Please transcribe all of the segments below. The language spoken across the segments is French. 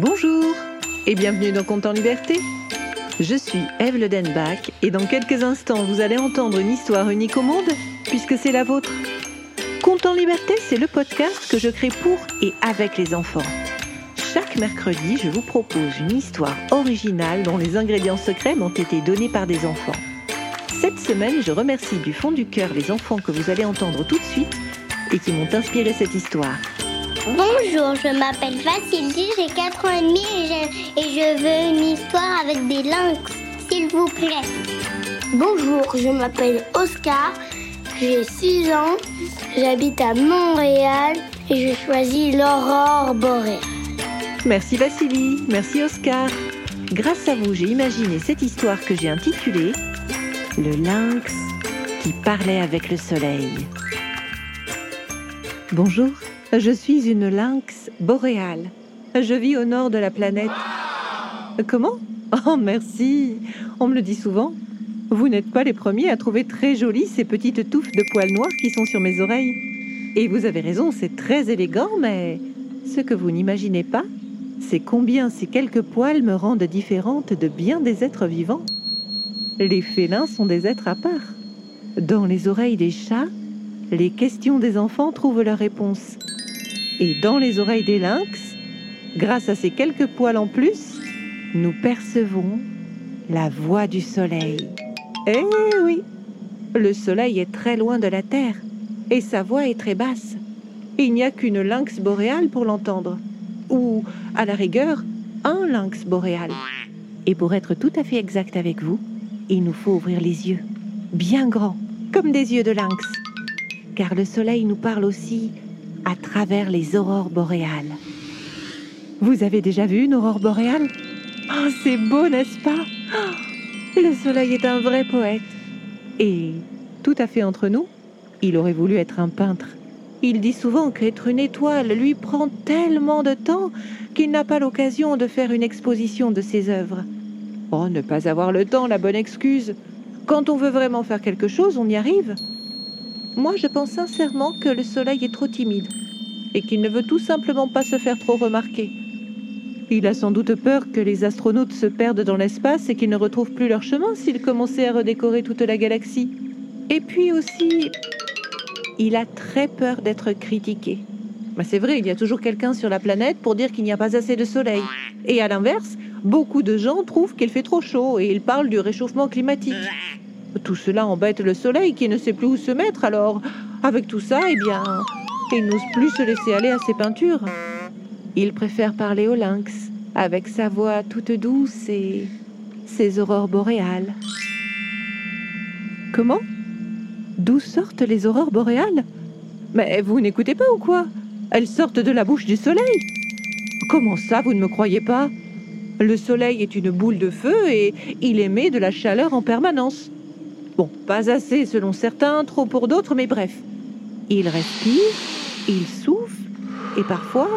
Bonjour et bienvenue dans Compte en Liberté. Je suis Eve Le Denbach et dans quelques instants vous allez entendre une histoire unique au monde puisque c'est la vôtre. Compte en Liberté, c'est le podcast que je crée pour et avec les enfants. Chaque mercredi, je vous propose une histoire originale dont les ingrédients secrets m'ont été donnés par des enfants. Cette semaine, je remercie du fond du cœur les enfants que vous allez entendre tout de suite et qui m'ont inspiré cette histoire. Bonjour, je m'appelle Vassili, j'ai 4 ans et demi et je, et je veux une histoire avec des lynx, s'il vous plaît. Bonjour, je m'appelle Oscar, j'ai 6 ans, j'habite à Montréal et je choisis l'aurore boréale. Merci Vassili, merci Oscar. Grâce à vous, j'ai imaginé cette histoire que j'ai intitulée Le lynx qui parlait avec le soleil. Bonjour, je suis une lynx boréale. Je vis au nord de la planète. Comment? Oh merci, on me le dit souvent. Vous n'êtes pas les premiers à trouver très jolies ces petites touffes de poils noirs qui sont sur mes oreilles. Et vous avez raison, c'est très élégant, mais ce que vous n'imaginez pas, c'est combien ces quelques poils me rendent différente de bien des êtres vivants. Les félins sont des êtres à part. Dans les oreilles des chats, les questions des enfants trouvent leur réponse. Et dans les oreilles des lynx, grâce à ces quelques poils en plus, nous percevons la voix du soleil. Eh oui, le soleil est très loin de la terre et sa voix est très basse. Il n'y a qu'une lynx boréale pour l'entendre, ou à la rigueur, un lynx boréal. Et pour être tout à fait exact avec vous, il nous faut ouvrir les yeux, bien grands, comme des yeux de lynx, car le soleil nous parle aussi à travers les aurores boréales. Vous avez déjà vu une aurore boréale? Oh, c'est beau, n'est-ce pas? Oh, Le soleil est un vrai poète. Et, tout à fait entre nous, il aurait voulu être un peintre. Il dit souvent qu'être une étoile lui prend tellement de temps qu'il n'a pas l'occasion de faire une exposition de ses œuvres. Oh, ne pas avoir le temps, la bonne excuse. Quand on veut vraiment faire quelque chose, on y arrive. Moi, je pense sincèrement que le soleil est trop timide et qu'il ne veut tout simplement pas se faire trop remarquer. Il a sans doute peur que les astronautes se perdent dans l'espace et qu'ils ne retrouvent plus leur chemin s'ils commençaient à redécorer toute la galaxie. Et puis aussi, il a très peur d'être critiqué. Bah, c'est vrai, il y a toujours quelqu'un sur la planète pour dire qu'il n'y a pas assez de soleil. Et à l'inverse, beaucoup de gens trouvent qu'il fait trop chaud et ils parlent du réchauffement climatique. Tout cela embête le soleil qui ne sait plus où se mettre, alors avec tout ça, eh bien, il n'ose plus se laisser aller à ses peintures. Il préfère parler au lynx, avec sa voix toute douce et ses aurores boréales. Comment? D'où sortent les aurores boréales? Mais vous n'écoutez pas ou quoi? Elles sortent de la bouche du soleil. Comment ça, vous ne me croyez pas? Le soleil est une boule de feu et il émet de la chaleur en permanence. Bon, pas assez selon certains, trop pour d'autres, mais bref. Il respire, il souffle, et parfois,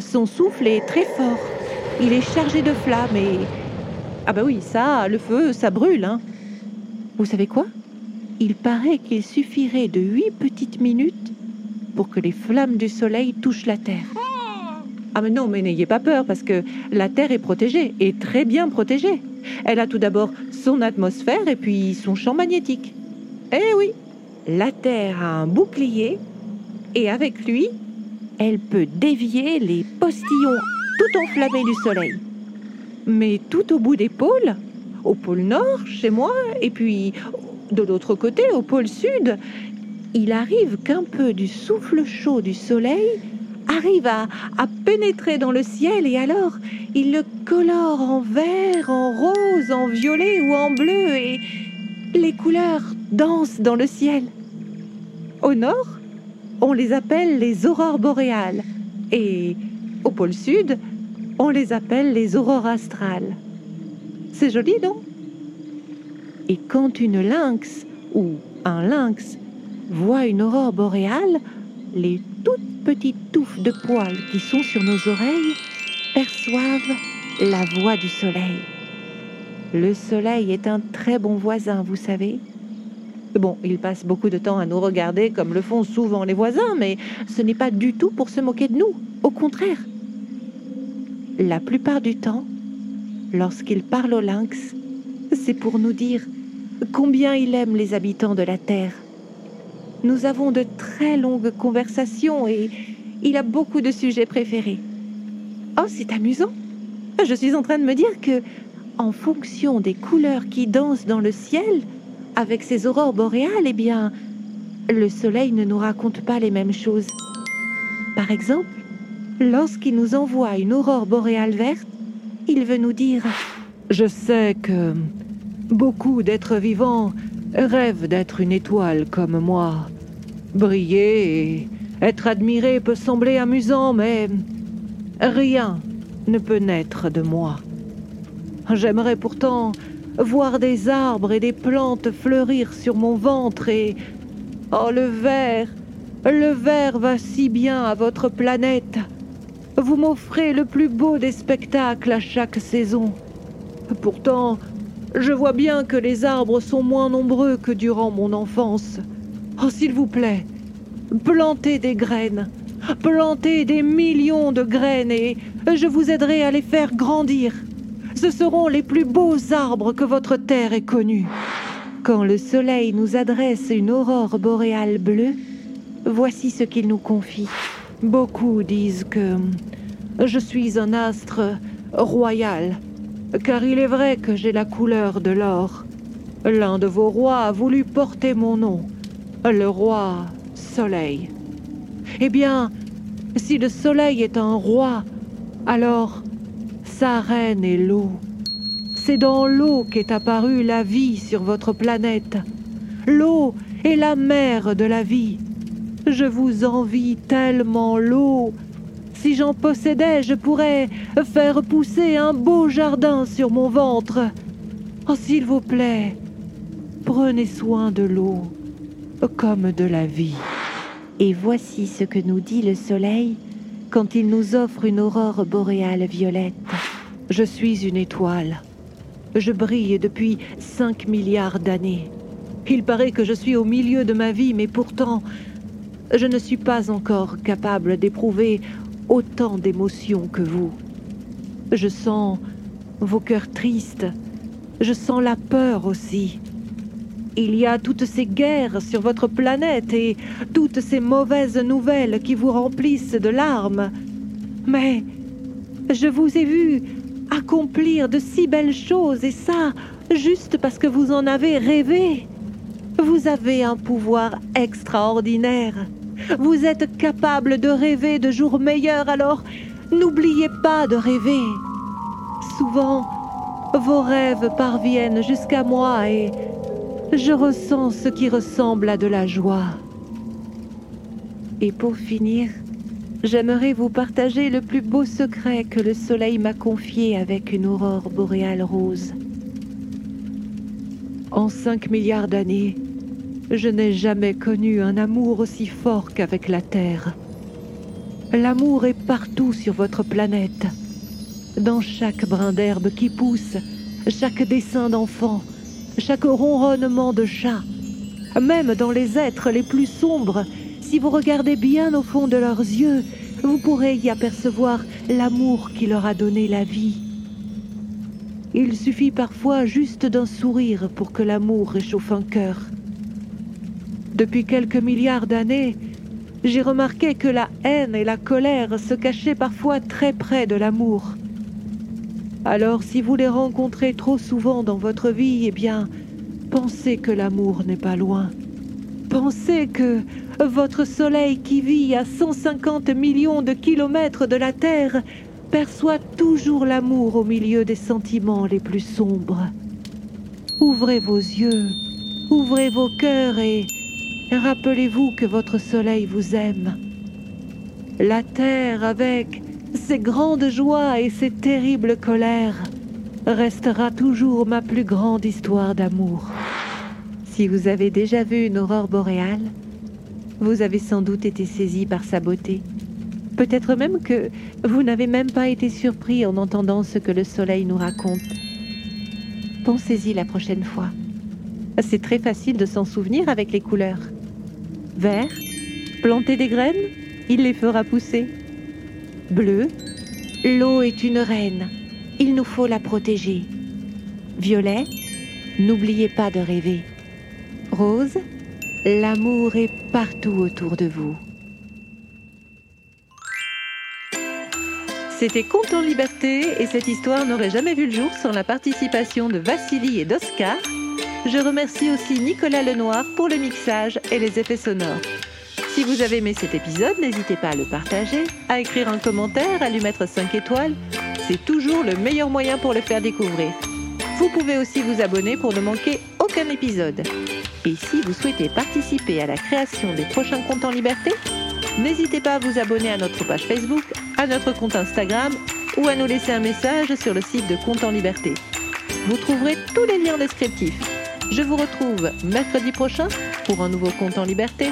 son souffle est très fort. Il est chargé de flammes et... Ah bah oui, ça, le feu, ça brûle, hein. Vous savez quoi? Il paraît qu'il suffirait de huit petites minutes pour que les flammes du soleil touchent la Terre. Ah mais non, mais n'ayez pas peur, parce que la Terre est protégée, et très bien protégée. Elle a tout d'abord son atmosphère et puis son champ magnétique. Eh oui, la Terre a un bouclier, et avec lui, elle peut dévier les postillons tout enflammés du soleil. Mais tout au bout des pôles, au pôle nord, chez moi, et puis de l'autre côté, au pôle sud, il arrive qu'un peu du souffle chaud du soleil arrive à, pénétrer dans le ciel et alors il le colore en vert, en rose, en violet ou en bleu et les couleurs dansent dans le ciel. Au nord, on les appelle les aurores boréales et au pôle sud, on les appelle les aurores astrales. C'est joli, non? Et quand une lynx ou un lynx voit une aurore boréale, les toutes petites touffes de poils qui sont sur nos oreilles perçoivent la voix du soleil. Le soleil est un très bon voisin, vous savez. Bon, il passe beaucoup de temps à nous regarder comme le font souvent les voisins, mais ce n'est pas du tout pour se moquer de nous. Au contraire. La plupart du temps, lorsqu'il parle au lynx, c'est pour nous dire combien il aime les habitants de la Terre. Nous avons de très longues conversations et il a beaucoup de sujets préférés. Oh, c'est amusant. Je suis en train de me dire que, en fonction des couleurs qui dansent dans le ciel, avec ces aurores boréales, eh bien, le soleil ne nous raconte pas les mêmes choses. Par exemple, lorsqu'il nous envoie une aurore boréale verte, il veut nous dire ⁇ Je sais que beaucoup d'êtres vivants rêvent d'être une étoile comme moi. Briller et être admiré peut sembler amusant, mais rien ne peut naître de moi. J'aimerais pourtant voir des arbres et des plantes fleurir sur mon ventre et... Oh, le vert Le vert va si bien à votre planète. Vous m'offrez le plus beau des spectacles à chaque saison. Pourtant, je vois bien que les arbres sont moins nombreux que durant mon enfance. Oh, s'il vous plaît, plantez des graines. Plantez des millions de graines et je vous aiderai à les faire grandir. Ce seront les plus beaux arbres que votre terre ait connus. Quand le soleil nous adresse une aurore boréale bleue, voici ce qu'il nous confie. Beaucoup disent que je suis un astre royal, car il est vrai que j'ai la couleur de l'or. L'un de vos rois a voulu porter mon nom, le roi Soleil. Eh bien, si le Soleil est un roi, alors sa reine est l'eau. C'est dans l'eau qu'est apparue la vie sur votre planète. L'eau est la mère de la vie. Je vous envie tellement l'eau. Si j'en possédais, je pourrais faire pousser un beau jardin sur mon ventre. Oh, s'il vous plaît, prenez soin de l'eau comme de la vie. Et voici ce que nous dit le soleil quand il nous offre une aurore boréale violette. Je suis une étoile. Je brille depuis 5 milliards d'années. Il paraît que je suis au milieu de ma vie, mais pourtant, je ne suis pas encore capable d'éprouver autant d'émotions que vous. Je sens vos cœurs tristes. Je sens la peur aussi. Il y a toutes ces guerres sur votre planète et toutes ces mauvaises nouvelles qui vous remplissent de larmes. Mais je vous ai vu accomplir de si belles choses et ça, juste parce que vous en avez rêvé. Vous avez un pouvoir extraordinaire. Vous êtes capable de rêver de jours meilleurs, alors n'oubliez pas de rêver. Souvent, vos rêves parviennent jusqu'à moi et je ressens ce qui ressemble à de la joie. Et pour finir, j'aimerais vous partager le plus beau secret que le soleil m'a confié avec une aurore boréale rose. En cinq milliards d'années, je n'ai jamais connu un amour aussi fort qu'avec la Terre. L'amour est partout sur votre planète, dans chaque brin d'herbe qui pousse, chaque dessin d'enfant, chaque ronronnement de chat, même dans les êtres les plus sombres, si vous regardez bien au fond de leurs yeux, vous pourrez y apercevoir l'amour qui leur a donné la vie. Il suffit parfois juste d'un sourire pour que l'amour réchauffe un cœur. Depuis quelques milliards d'années, j'ai remarqué que la haine et la colère se cachaient parfois très près de l'amour. Alors si vous les rencontrez trop souvent dans votre vie, eh bien, pensez que l'amour n'est pas loin. Pensez que votre soleil qui vit à 150 millions de kilomètres de la Terre perçoit toujours l'amour au milieu des sentiments les plus sombres. Ouvrez vos yeux, ouvrez vos cœurs et rappelez-vous que votre soleil vous aime. La Terre avec ces grandes joies et ces terribles colères restera toujours ma plus grande histoire d'amour. Si vous avez déjà vu une aurore boréale, vous avez sans doute été saisi par sa beauté. Peut-être même que vous n'avez même pas été surpris en entendant ce que le soleil nous raconte. Pensez-y la prochaine fois. C'est très facile de s'en souvenir avec les couleurs. Vert, planter des graines, il les fera pousser bleu, L'eau est une reine. Il nous faut la protéger. Violet, n'oubliez pas de rêver. Rose, l'amour est partout autour de vous. C'était Conte en liberté et cette histoire n'aurait jamais vu le jour sans la participation de Vassili et d'Oscar. Je remercie aussi Nicolas Lenoir pour le mixage et les effets sonores. Si vous avez aimé cet épisode, n'hésitez pas à le partager, à écrire un commentaire, à lui mettre 5 étoiles. C'est toujours le meilleur moyen pour le faire découvrir. Vous pouvez aussi vous abonner pour ne manquer aucun épisode. Et si vous souhaitez participer à la création des prochains comptes en liberté, n'hésitez pas à vous abonner à notre page Facebook, à notre compte Instagram ou à nous laisser un message sur le site de Compte en Liberté. Vous trouverez tous les liens descriptifs. Je vous retrouve mercredi prochain pour un nouveau compte en liberté.